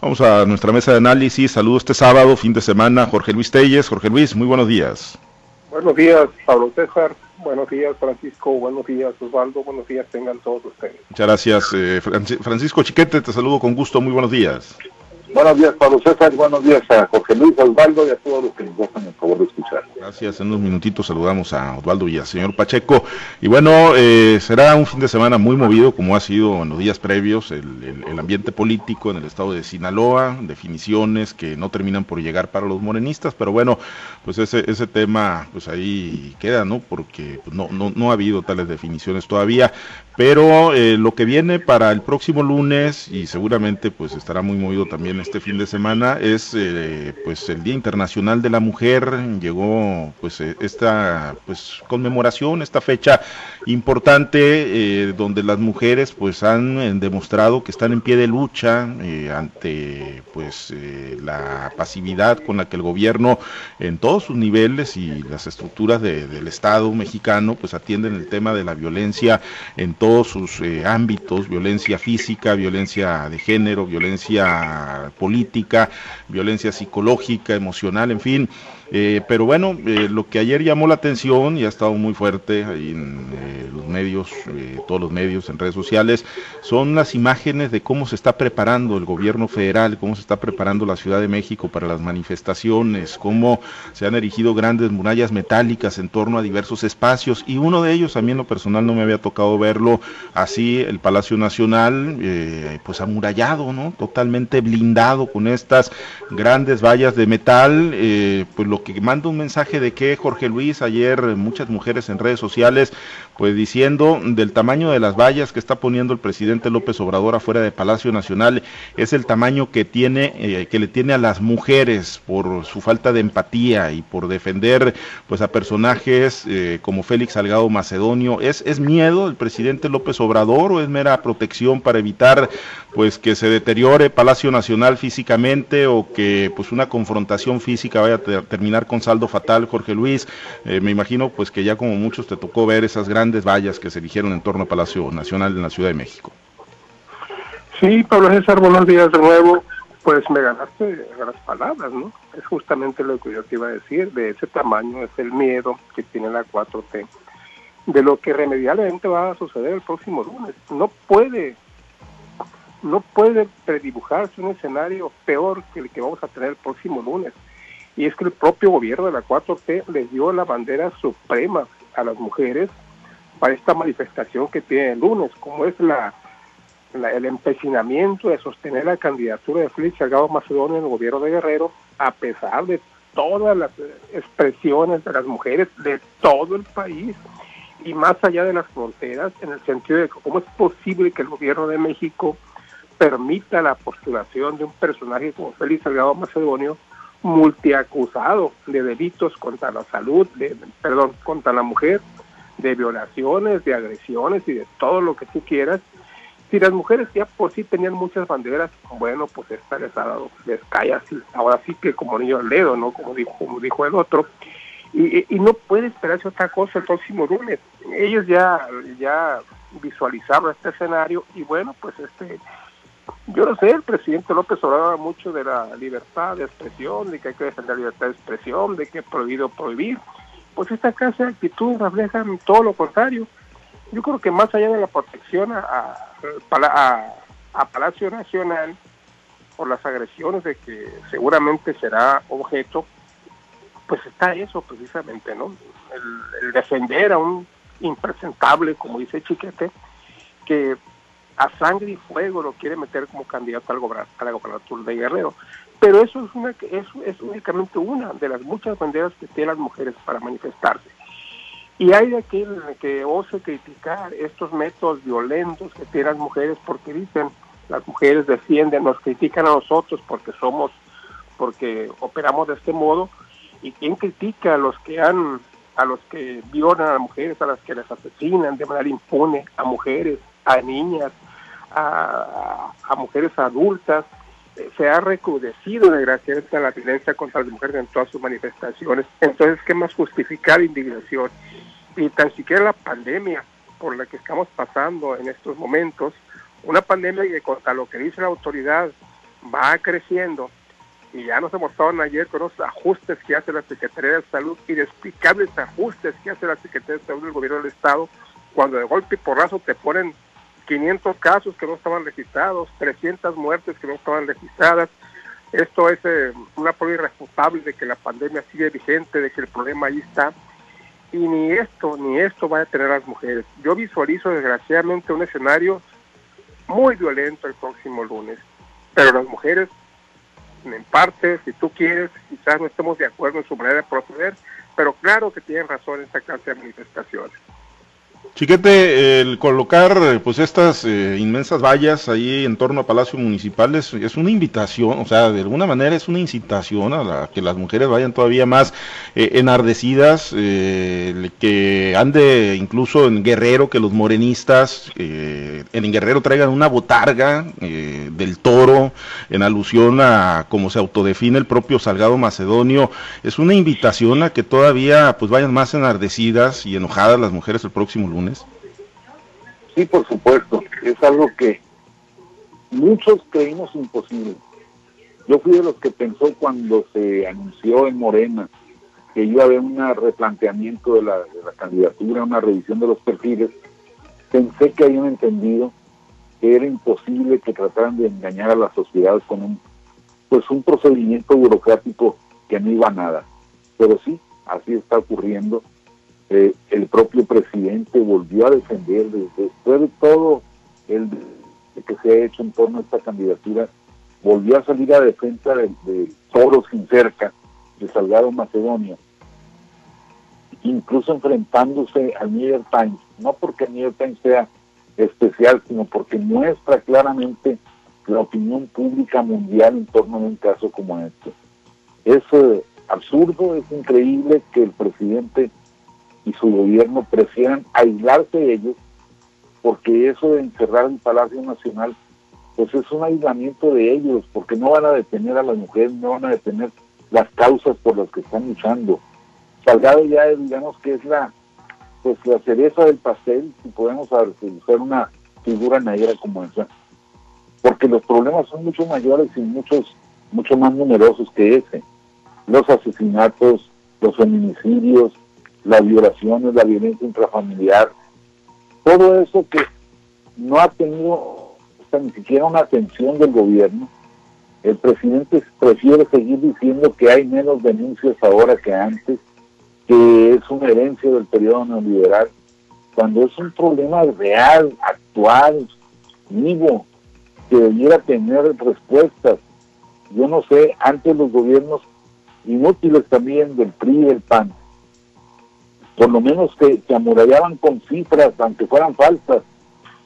Vamos a nuestra mesa de análisis. Saludo este sábado, fin de semana, Jorge Luis Telles. Jorge Luis, muy buenos días. Buenos días, Pablo César. Buenos días, Francisco. Buenos días, Osvaldo. Buenos días, tengan todos ustedes. Muchas gracias. Eh, Francisco Chiquete, te saludo con gusto. Muy buenos días. Buenos días, Pablo César. Buenos días a Jorge Luis, Osvaldo y a todos los que nos gustan el favor de escuchar. Gracias. En unos minutitos saludamos a Osvaldo y al señor Pacheco. Y bueno, eh, será un fin de semana muy movido, como ha sido en los días previos, el, el, ambiente político en el estado de Sinaloa, definiciones que no terminan por llegar para los morenistas, pero bueno, pues ese, ese tema, pues ahí queda, ¿no? Porque pues, no, no, no ha habido tales definiciones todavía. Pero eh, lo que viene para el próximo lunes y seguramente pues estará muy movido también este fin de semana es eh, pues el Día Internacional de la Mujer. Llegó pues eh, esta pues conmemoración, esta fecha importante donde las mujeres pues han demostrado que están en pie de lucha ante pues la pasividad con la que el gobierno en todos sus niveles y las estructuras del Estado mexicano pues atienden el tema de la violencia en todo todos sus eh, ámbitos, violencia física, violencia de género, violencia política, violencia psicológica, emocional, en fin. Eh, pero bueno, eh, lo que ayer llamó la atención y ha estado muy fuerte ahí en eh, los medios, todos los medios, en redes sociales, son las imágenes de cómo se está preparando el gobierno federal, cómo se está preparando la Ciudad de México para las manifestaciones, cómo se han erigido grandes murallas metálicas en torno a diversos espacios y uno de ellos, a mí en lo personal no me había tocado verlo así, el Palacio Nacional, pues amurallado, ¿no? Totalmente blindado con estas grandes vallas de metal, pues que manda un mensaje de que Jorge Luis, ayer muchas mujeres en redes sociales, pues diciendo del tamaño de las vallas que está poniendo el presidente López Obrador afuera de Palacio Nacional, es el tamaño que tiene, eh, que le tiene a las mujeres por su falta de empatía y por defender pues a personajes eh, como Félix Salgado Macedonio. ¿Es, ¿Es miedo el presidente López Obrador o es mera protección para evitar pues que se deteriore Palacio Nacional físicamente o que pues una confrontación física vaya a terminar con saldo fatal, Jorge Luis. Eh, me imagino pues que ya como muchos te tocó ver esas grandes vallas que se erigieron en torno al Palacio Nacional en la Ciudad de México. Sí, Pablo César, buenos días de nuevo. Pues me ganaste las palabras, ¿no? Es justamente lo que yo te iba a decir, de ese tamaño es el miedo que tiene la 4T, de lo que remedialmente va a suceder el próximo lunes. No puede, no puede predibujarse un escenario peor que el que vamos a tener el próximo lunes. Y es que el propio gobierno de la 4T les dio la bandera suprema a las mujeres para esta manifestación que tiene el lunes, como es la, el empecinamiento de sostener la candidatura de Félix Salgado Macedonio en el gobierno de Guerrero, a pesar de todas las expresiones de las mujeres de todo el país y más allá de las fronteras, en el sentido de cómo es posible que el gobierno de México permita la postulación de un personaje como Félix Salgado Macedonio multiacusado de delitos contra la salud, de, perdón, contra la mujer, de violaciones, de agresiones y de todo lo que tú quieras. Si las mujeres ya por sí tenían muchas banderas, bueno, pues esta les ha dado, les cae así, ahora sí que como niño al dedo, ¿no? Como dijo, como dijo el otro. Y, no puede esperarse otra cosa el próximo lunes. Ellos ya, ya visualizaron este escenario y bueno, pues este yo no sé, el presidente López hablaba mucho de la libertad de expresión, de que hay que defender la libertad de expresión, de que es prohibido prohibir. Pues esta clase de actitud refleja todo lo contrario. Yo creo que más allá de la protección a, a, Palacio Nacional por las agresiones de que seguramente será objeto, pues está eso precisamente, ¿no? El defender a un impresentable, como dice Chiquete, que a sangre y fuego lo quiere meter como candidato a la gobernatura de Guerrero. Pero eso es, una, eso es únicamente una de las muchas banderas que tienen las mujeres para manifestarse. Y hay de aquel que ose criticar estos métodos violentos que tienen las mujeres porque dicen, las mujeres defienden, nos critican a nosotros porque somos, porque operamos de este modo. ¿Y quién critica a los que han, a los que violan a las mujeres, a las que les asesinan de manera impune, a mujeres, a niñas, a, mujeres adultas, eh, se ha recrudecido desgraciadamente la violencia contra las mujeres en todas sus manifestaciones. Entonces, ¿qué más justificar indignación? Y tan siquiera la pandemia por la que estamos pasando en estos momentos, una pandemia que contra lo que dice la autoridad va creciendo y ya nos mostraron ayer con los ajustes que hace la Secretaría de Salud, inexplicables ajustes que hace la Secretaría de Salud del Gobierno del Estado, cuando de golpe y porrazo te ponen 500 casos que no estaban registrados, 300 muertes que no estaban registradas. Esto es eh, una prueba irrefutable de que la pandemia sigue vigente, de que el problema ahí está. Y ni esto, ni esto va a tener las mujeres. Yo visualizo desgraciadamente un escenario muy violento el próximo lunes. Pero las mujeres en parte, si tú quieres, quizás no estemos de acuerdo en su manera de proceder, pero claro que tienen razón en esta clase de manifestaciones. Chiquete, el colocar pues estas eh, inmensas vallas ahí en torno a Palacio Municipal es, una invitación, o sea, de alguna manera es una incitación a la, que las mujeres vayan todavía más eh, enardecidas, eh, que ande incluso en Guerrero, que los morenistas en Guerrero traigan una botarga del toro en alusión a cómo se autodefine el propio Salgado Macedonio. Es una invitación a que todavía pues vayan más enardecidas y enojadas las mujeres el próximo lunes. Sí, por supuesto. Es algo que muchos creímos imposible. Yo fui de los que pensó cuando se anunció en Morena que iba a haber un replanteamiento de la, candidatura, una revisión de los perfiles. Pensé que habían entendido que era imposible que trataran de engañar a la sociedad con un pues un procedimiento burocrático que no iba a nada. Pero sí, así está ocurriendo eh, el propio presidente volvió a defender, después de todo el que se ha hecho en torno a esta candidatura, volvió a salir a defensa de, Toro sin cerca, de Salgado Macedonio, incluso enfrentándose al New York Times, no porque el New York Times sea especial, sino porque muestra claramente la opinión pública mundial en torno a un caso como este. Es eh, absurdo, es increíble que el presidente y su gobierno prefieran aislarse de ellos, porque eso de encerrar el Palacio Nacional, pues es un aislamiento de ellos, porque no van a detener a las mujeres, no van a detener las causas por las que están luchando. Salgado ya digamos que es la pues la cereza del pastel, si podemos usar una figura negra como esa, porque los problemas son mucho mayores y muchos, mucho más numerosos que ese. Los asesinatos, los feminicidios, las violaciones, la violencia intrafamiliar, todo eso que no ha tenido ni siquiera una atención del gobierno. El presidente prefiere seguir diciendo que hay menos denuncias ahora que antes, que es una herencia del periodo neoliberal, cuando es un problema real, actual, vivo, que debiera tener respuestas. Yo no sé, antes los gobiernos inútiles también del PRI del PAN por lo menos que, se amurallaban con cifras, aunque fueran falsas,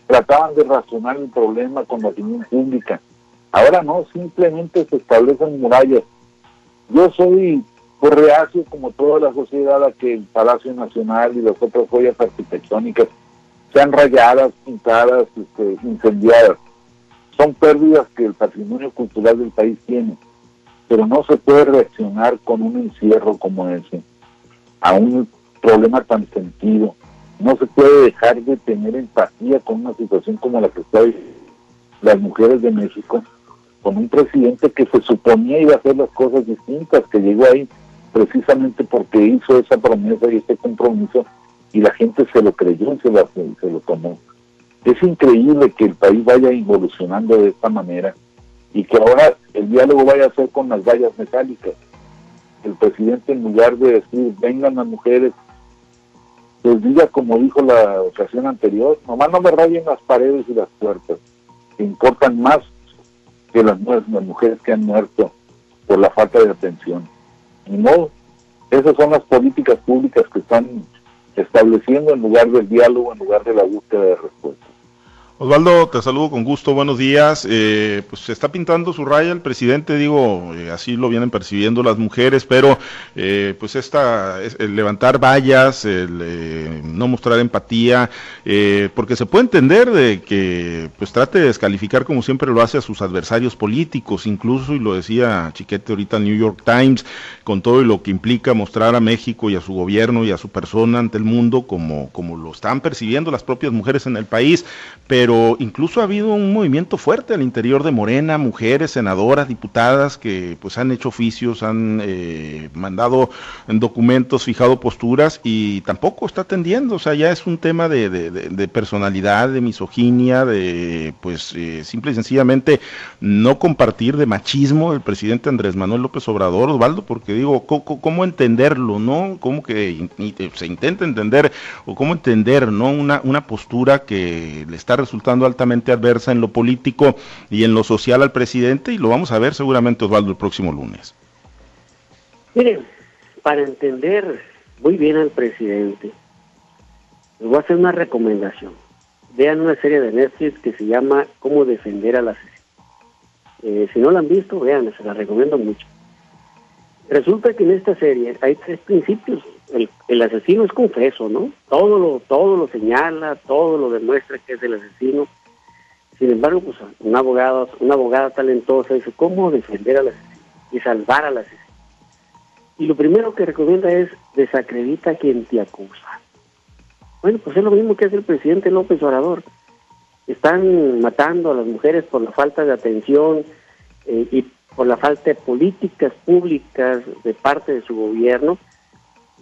trataban de razonar el problema con la opinión pública. Ahora no, simplemente se establecen murallas. Yo soy pues, reacio, como toda la sociedad, a que el Palacio Nacional y las otras joyas arquitectónicas sean rayadas, pintadas, este, incendiadas. Son pérdidas que el patrimonio cultural del país tiene, pero no se puede reaccionar con un encierro como ese, a un problema tan sentido. No se puede dejar de tener empatía con una situación como la que están las mujeres de México, con un presidente que se suponía iba a hacer las cosas distintas, que llegó ahí precisamente porque hizo esa promesa y este compromiso y la gente se lo creyó y se lo, se lo tomó. Es increíble que el país vaya evolucionando de esta manera y que ahora el diálogo vaya a ser con las vallas metálicas. El presidente en lugar de decir vengan las mujeres pues diga como dijo la ocasión anterior, nomás no me rayen las paredes y las puertas, que importan más que las, las mujeres que han muerto por la falta de atención. Y no, esas son las políticas públicas que están estableciendo en lugar del diálogo, en lugar de la búsqueda de respuestas. Osvaldo, te saludo con gusto, buenos días. Eh, pues se está pintando su raya el presidente, digo, eh, así lo vienen percibiendo las mujeres, pero eh, pues esta, el levantar vallas, el no mostrar empatía, porque se puede entender de que pues trate de descalificar como siempre lo hace a sus adversarios políticos, incluso, y lo decía Chiquete ahorita el New York Times, con todo lo que implica mostrar a México y a su gobierno y a su persona ante el mundo como, como lo están percibiendo las propias mujeres en el país, pero pero incluso ha habido un movimiento fuerte al interior de Morena, mujeres, senadoras, diputadas que pues han hecho oficios, han eh, mandado documentos, fijado posturas y tampoco está atendiendo, o sea, ya es un tema de, de, personalidad, de misoginia, de pues eh, simple y sencillamente no compartir de machismo el presidente Andrés Manuel López Obrador, Osvaldo, porque digo, ¿cómo, entenderlo, no? ¿Cómo que se intenta entender o cómo entender, no? Una, una postura que le está resultando altamente adversa en lo político y en lo social al presidente y lo vamos a ver seguramente Osvaldo el próximo lunes. Miren, para entender muy bien al presidente, les voy a hacer una recomendación. Vean una serie de Netflix que se llama Cómo defender al asesino. Eh, si no la han visto, vean, se la recomiendo mucho. Resulta que en esta serie hay tres principios el, asesino es confeso, ¿no? Todo lo, todo lo señala, todo lo demuestra que es el asesino. Sin embargo, pues un abogado, una abogada talentosa dice, ¿cómo defender al asesino y salvar al asesino? Y lo primero que recomienda es desacredita a quien te acusa. Bueno, pues es lo mismo que hace el presidente López Obrador. Están matando a las mujeres por la falta de atención eh, y por la falta de políticas públicas de parte de su gobierno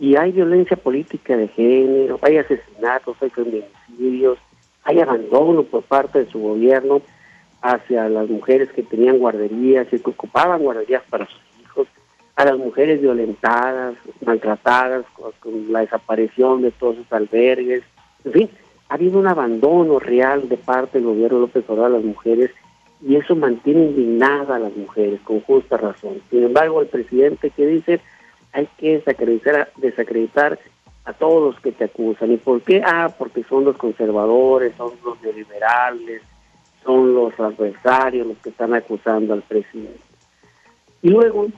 y hay violencia política de género, hay asesinatos, hay feminicidios, hay abandono por parte de su gobierno hacia las mujeres que tenían guarderías y que ocupaban guarderías para sus hijos, a las mujeres violentadas, maltratadas, con, la desaparición de todos sus albergues, en fin, ha habido un abandono real de parte del gobierno López Obrador a las mujeres y eso mantiene indignada a las mujeres con justa razón. Sin embargo, el presidente que dice hay que desacreditar, desacreditar a todos los que te acusan. ¿Y por qué? Ah, porque son los conservadores, son los neoliberales, son los adversarios los que están acusando al presidente. Y luego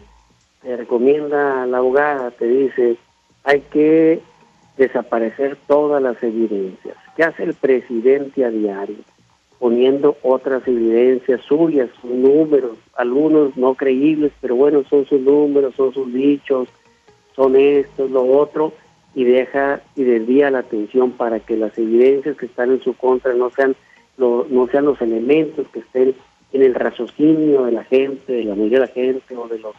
te recomienda la abogada, te dice, hay que desaparecer todas las evidencias. ¿Qué hace el presidente a diario? Poniendo otras evidencias suyas, sus números, algunos no creíbles, pero bueno, son sus números, son sus dichos, son esto, lo otro, y deja y desvía la atención para que las evidencias que están en su contra no sean, no sean los elementos que estén en el raciocinio de la gente, de la mayoría de la gente o de los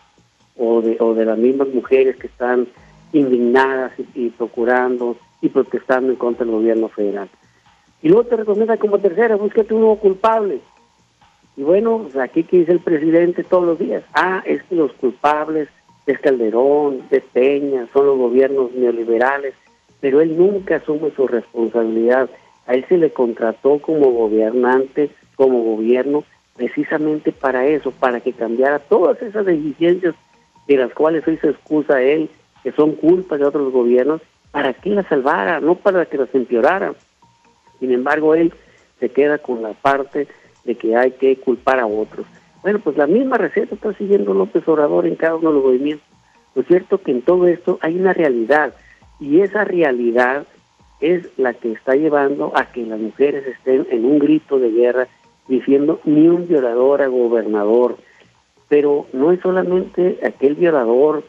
o de, o de las mismas mujeres que están indignadas y, procurando y protestando en contra del gobierno federal. Y luego te recomienda como tercera, búsquete un nuevo culpable. Y bueno, pues, aquí que dice el presidente todos los días, ah, es que los culpables es Calderón, es Peña, son los gobiernos neoliberales, pero él nunca asume su responsabilidad. A él se le contrató como gobernante, como gobierno, precisamente para eso, para que cambiara todas esas deficiencias de las cuales hoy se excusa él, que son culpas de otros gobiernos, para que las salvara, no para que las empeorara. Sin embargo, él se queda con la parte de que hay que culpar a otros. Bueno, pues la misma receta está siguiendo López Obrador en cada uno de los movimientos. Lo cierto que en todo esto hay una realidad y esa realidad es la que está llevando a que las mujeres estén en un grito de guerra diciendo ni un violador a gobernador. Pero no es solamente aquel violador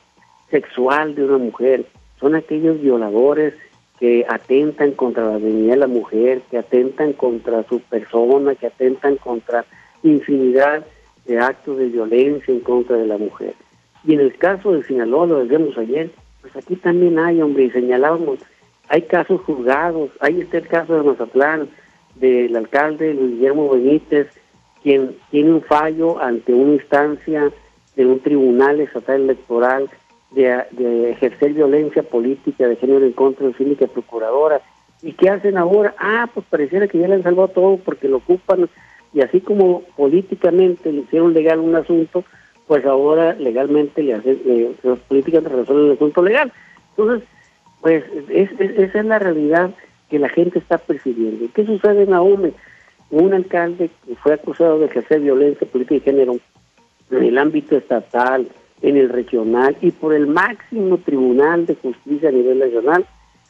sexual de una mujer, son aquellos violadores que atentan contra la dignidad de la mujer, que atentan contra su persona, que atentan contra infinidad de actos de violencia en contra de la mujer. Y en el caso de Sinaloa, lo decíamos ayer, pues aquí también hay, hombre, y señalábamos, hay casos juzgados, ahí está el caso de Mazatlán, del alcalde Luis Guillermo Benítez, quien tiene un fallo ante una instancia de un tribunal estatal electoral de, ejercer violencia política de género en contra de su única procuradora. ¿Y qué hacen ahora? Ah, pues pareciera que ya le han salvado todo porque lo ocupan y así como políticamente le hicieron legal un asunto, pues ahora legalmente le hacen, las políticas resuelven el asunto legal. Entonces, pues esa es la realidad que la gente está percibiendo. ¿Qué sucede en Aume? Un alcalde que fue acusado de ejercer violencia política y género en el ámbito estatal, en el regional y por el máximo tribunal de justicia a nivel regional,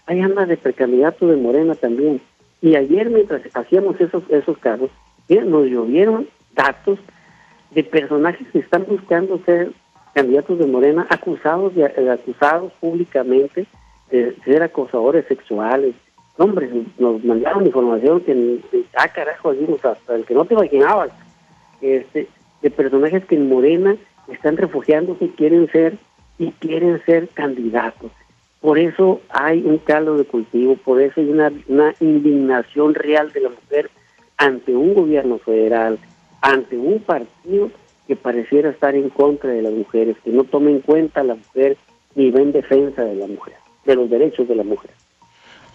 hay anda de precandidato de Morena también. Y ayer mientras hacíamos esos, esos casos, nos llovieron datos de personajes que están buscando ser candidatos de Morena, acusados de, eh, acusados públicamente de ser acosadores sexuales, Hombre, nos mandaron información que, ah, carajo, decimos, hasta el que no te imaginabas, este, de personajes que en Morena están refugiándose, quieren ser y quieren ser candidatos. Por eso hay un caldo de cultivo, por eso hay una, una indignación real de la mujer ante un gobierno federal, ante un partido que pareciera estar en contra de las mujeres, que no tome en cuenta a la mujer ni va en defensa de la mujer, de los derechos de la mujer.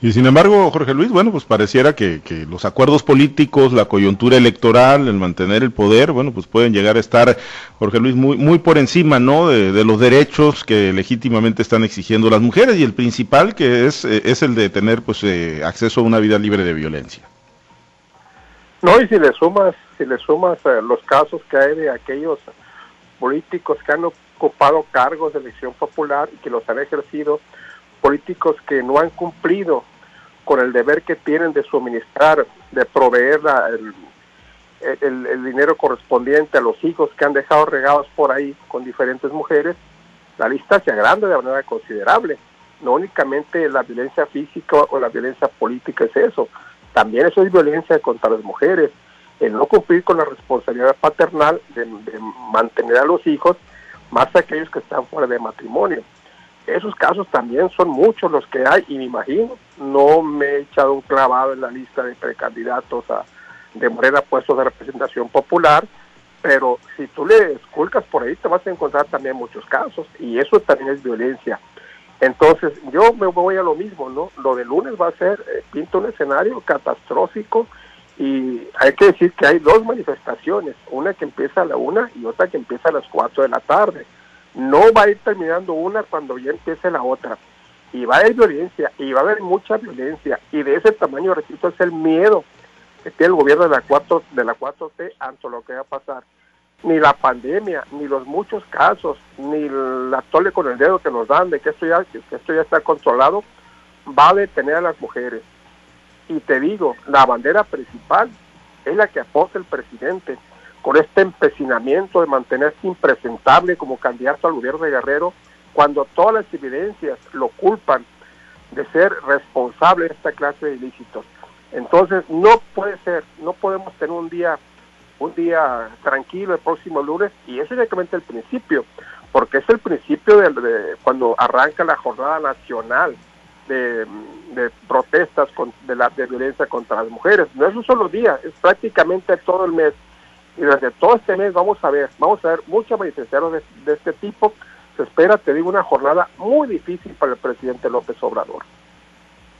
Y sin embargo, Jorge Luis, bueno, pues pareciera que, que, los acuerdos políticos, la coyuntura electoral, el mantener el poder, bueno, pues pueden llegar a estar, Jorge Luis, muy, muy por encima, ¿no? De, los derechos que legítimamente están exigiendo las mujeres y el principal que es, eh, es el de tener, pues, eh, acceso a una vida libre de violencia. No, y si le sumas, si le sumas eh, los casos que hay de aquellos políticos que han ocupado cargos de elección popular y que los han ejercido, políticos que no han cumplido con el deber que tienen de suministrar, de proveer el, el, dinero correspondiente a los hijos que han dejado regados por ahí con diferentes mujeres, la lista se agranda de manera considerable. No únicamente la violencia física o la violencia política es eso, también eso es violencia contra las mujeres, el no cumplir con la responsabilidad paternal de, mantener a los hijos, más aquellos que están fuera de matrimonio esos casos también son muchos los que hay y me imagino, no me he echado un clavado en la lista de precandidatos a, de Morena puestos de representación popular, pero si tú le esculcas por ahí te vas a encontrar también muchos casos y eso también es violencia. Entonces yo me voy a lo mismo, ¿no? Lo de lunes va a ser, eh, pinta un escenario catastrófico y hay que decir que hay dos manifestaciones, una que empieza a la una y otra que empieza a las cuatro de la tarde no va a ir terminando una cuando ya empiece la otra. Y va a haber violencia, y va a haber mucha violencia, y de ese tamaño, repito, es el miedo que tiene el gobierno de la 4 de la 4T ante lo que va a pasar. Ni la pandemia, ni los muchos casos, ni la tole con el dedo que nos dan de que esto ya, que esto ya está controlado, va a detener a las mujeres. Y te digo, la bandera principal es la que aporta el presidente con este empecinamiento de mantenerse impresentable como candidato al gobierno de Guerrero, cuando todas las evidencias lo culpan de ser responsable de esta clase de ilícitos. Entonces no puede ser, no podemos tener un día un día tranquilo el próximo lunes y es directamente el principio, porque es el principio de, cuando arranca la jornada nacional de, protestas de, la, de violencia contra las mujeres. No es un solo día, es prácticamente todo el mes y desde todo este mes vamos a ver, vamos a ver muchas manifestaciones de este tipo. Se espera, te digo, una jornada muy difícil para el presidente López Obrador.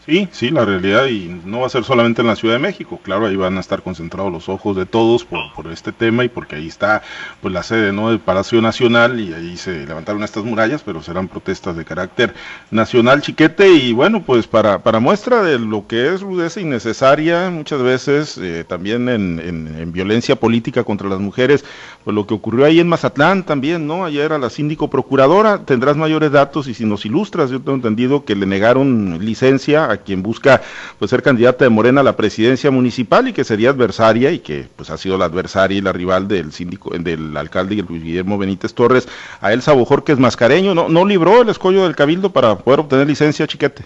Sí, sí, la realidad y no va a ser solamente en la Ciudad de México, claro, ahí van a estar concentrados los ojos de todos por, por este tema y porque ahí está pues la sede ¿no? del Palacio Nacional y ahí se levantaron estas murallas, pero serán protestas de carácter nacional chiquete y bueno, pues para, para muestra de lo que es rudeza innecesaria muchas veces eh, también en, en, violencia política contra las mujeres, pues lo que ocurrió ahí en Mazatlán también, ¿no? Ayer a la síndico procuradora, tendrás mayores datos y si nos ilustras, yo tengo entendido que le negaron licencia a quien busca pues ser candidata de Morena a la presidencia municipal y que sería adversaria y que pues ha sido la adversaria y la rival del síndico, del alcalde Luis Guillermo Benítez Torres, a Elsa Bojor, que es mascareño, no, no libró el escollo del cabildo para poder obtener licencia, chiquete.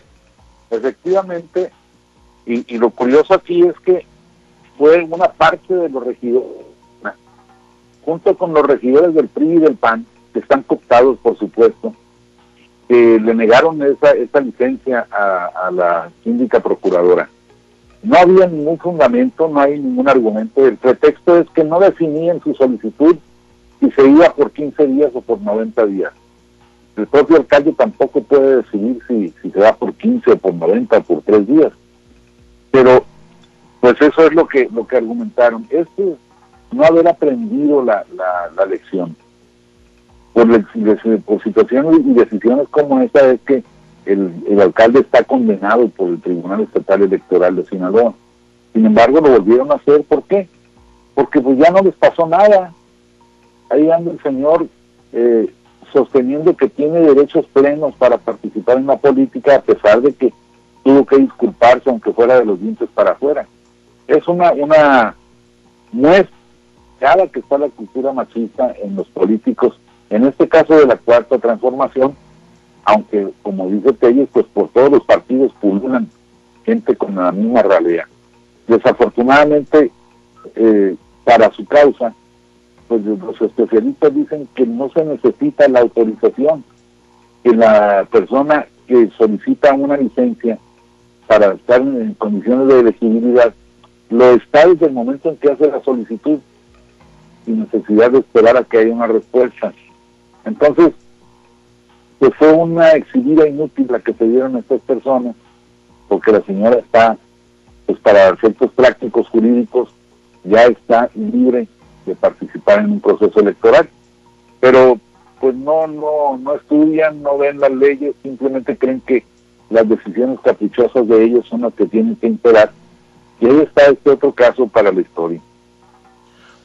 Efectivamente, y, y lo curioso aquí es que fue una parte de los regidores, junto con los regidores del PRI y del PAN, que están cooptados, por supuesto, que le negaron esa, esa licencia a, la síndica procuradora. No había ningún fundamento, no hay ningún argumento. El pretexto es que no definían su solicitud si se iba por 15 días o por 90 días. El propio alcalde tampoco puede decidir si, si se va por 15 o por 90 o por 3 días. Pero, pues eso es lo que, lo que argumentaron. Esto es no haber aprendido la, la lección por, situaciones y decisiones como esta es que el, alcalde está condenado por el Tribunal Estatal Electoral de Sinaloa. Sin embargo, lo volvieron a hacer. ¿Por qué? Porque pues ya no les pasó nada. Ahí anda el señor eh, sosteniendo que tiene derechos plenos para participar en la política a pesar de que tuvo que disculparse aunque fuera de los dientes para afuera. Es una, una muestra que está la cultura machista en los políticos en este caso de la cuarta transformación, aunque como dice Telles, pues por todos los partidos pululan gente con la misma realidad. Desafortunadamente, eh, para su causa, pues los especialistas dicen que no se necesita la autorización, que la persona que solicita una licencia para estar en condiciones de elegibilidad lo está desde el momento en que hace la solicitud, sin necesidad de esperar a que haya una respuesta. Entonces, pues fue una exhibida inútil la que se dieron estas personas, porque la señora está, pues para efectos prácticos jurídicos, ya está libre de participar en un proceso electoral. Pero pues no, no, no estudian, no ven las leyes, simplemente creen que las decisiones caprichosas de ellos son las que tienen que imperar. Y ahí está este otro caso para la historia.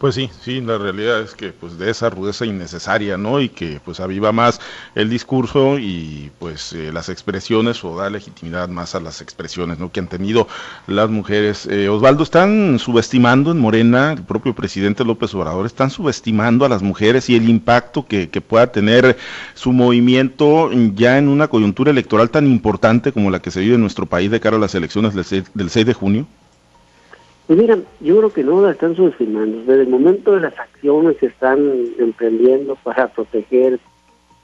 Pues sí, sí, la realidad es que pues de esa rudeza innecesaria, ¿no? Y que pues aviva más el discurso y pues eh, las expresiones o da legitimidad más a las expresiones, ¿no? Que han tenido las mujeres. Eh, Osvaldo, están subestimando en Morena, el propio presidente López Obrador, están subestimando a las mujeres y el impacto que, que pueda tener su movimiento ya en una coyuntura electoral tan importante como la que se vive en nuestro país de cara a las elecciones del 6 de junio. Pues mira, yo creo que no la están subestimando. Desde el momento de las acciones que están emprendiendo para proteger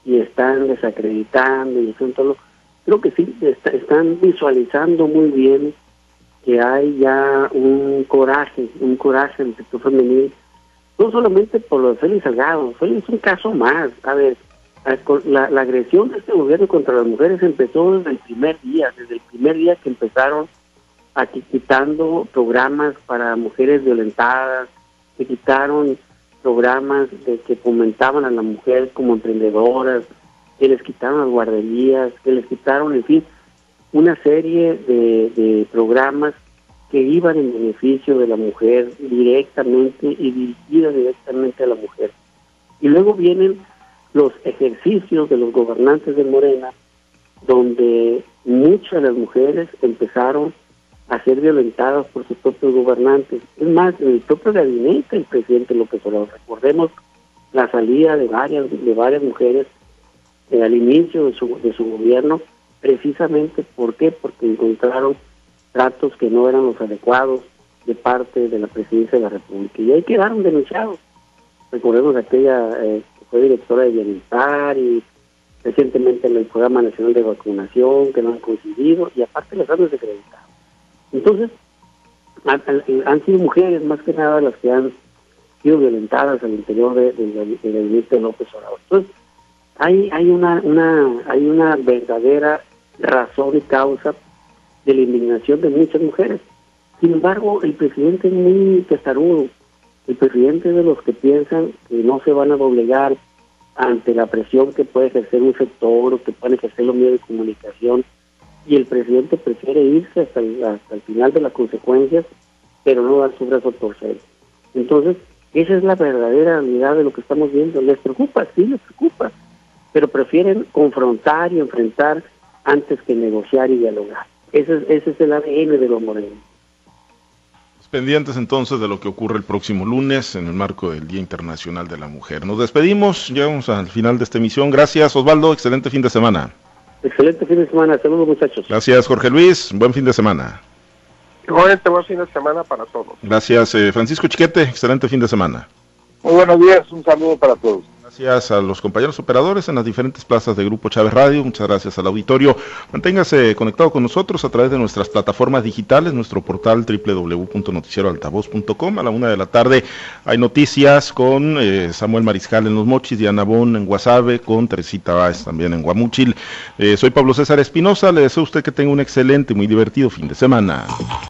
y están desacreditando y están todo, creo que sí, están visualizando muy bien que hay ya un coraje, un coraje en el sector femenino, no solamente por lo de Félix Salgado, Félix es un caso más. A ver, la, la agresión de este gobierno contra las mujeres empezó desde el primer día, desde el primer día que empezaron aquí quitando programas para mujeres violentadas, se quitaron programas de que fomentaban a las mujeres como emprendedoras, que les quitaron las guarderías, que les quitaron, en fin, una serie de, programas que iban en beneficio de la mujer directamente y dirigidas directamente a la mujer. Y luego vienen los ejercicios de los gobernantes de Morena, donde muchas de las mujeres empezaron a ser violentadas por sus propios gobernantes. Es más, el propio gabinete del presidente López Obrador, recordemos la salida de varias, de varias mujeres eh, al inicio de su, de su gobierno, precisamente ¿por qué? porque encontraron tratos que no eran los adecuados de parte de la presidencia de la República. Y ahí quedaron denunciados. Recordemos aquella eh, que fue directora de bienestar y recientemente en el Programa Nacional de Vacunación, que no han coincidido, y aparte las han desacreditado. Entonces, han, sido mujeres más que nada las que han sido violentadas al interior del de, de, López Obrador. Entonces, hay, hay, una, una, hay una verdadera razón y causa de la indignación de muchas mujeres. Sin embargo, el presidente es muy testarudo. El presidente es de los que piensan que no se van a doblegar ante la presión que puede ejercer un sector o que pueden ejercer los medios de comunicación y el presidente prefiere irse hasta el, final de las consecuencias, pero no dar su brazo a torcer. Entonces, esa es la verdadera realidad de lo que estamos viendo. Les preocupa, sí, les preocupa, pero prefieren confrontar y enfrentar antes que negociar y dialogar. Ese, ese es el ADN de los morenos. Pendientes entonces de lo que ocurre el próximo lunes en el marco del Día Internacional de la Mujer. Nos despedimos, llegamos al final de esta emisión. Gracias Osvaldo, excelente fin de semana. Excelente fin de semana. Saludos, muchachos. Gracias, Jorge Luis. Buen fin de semana. Igualmente, buen fin de semana para todos. Gracias, eh, Francisco Chiquete. Excelente fin de semana. Muy buenos días. Un saludo para todos. Gracias a los compañeros operadores en las diferentes plazas de Grupo Chávez Radio. Muchas gracias al auditorio. Manténgase conectado con nosotros a través de nuestras plataformas digitales, nuestro portal www.noticieroaltavoz.com. A la una de la tarde hay noticias con eh, Samuel Mariscal en Los Mochis, Diana Bon en Guasave, con Teresita Báez también en Guamuchil. Eh, soy Pablo César Espinosa. Le deseo a usted que tenga un excelente, muy divertido fin de semana.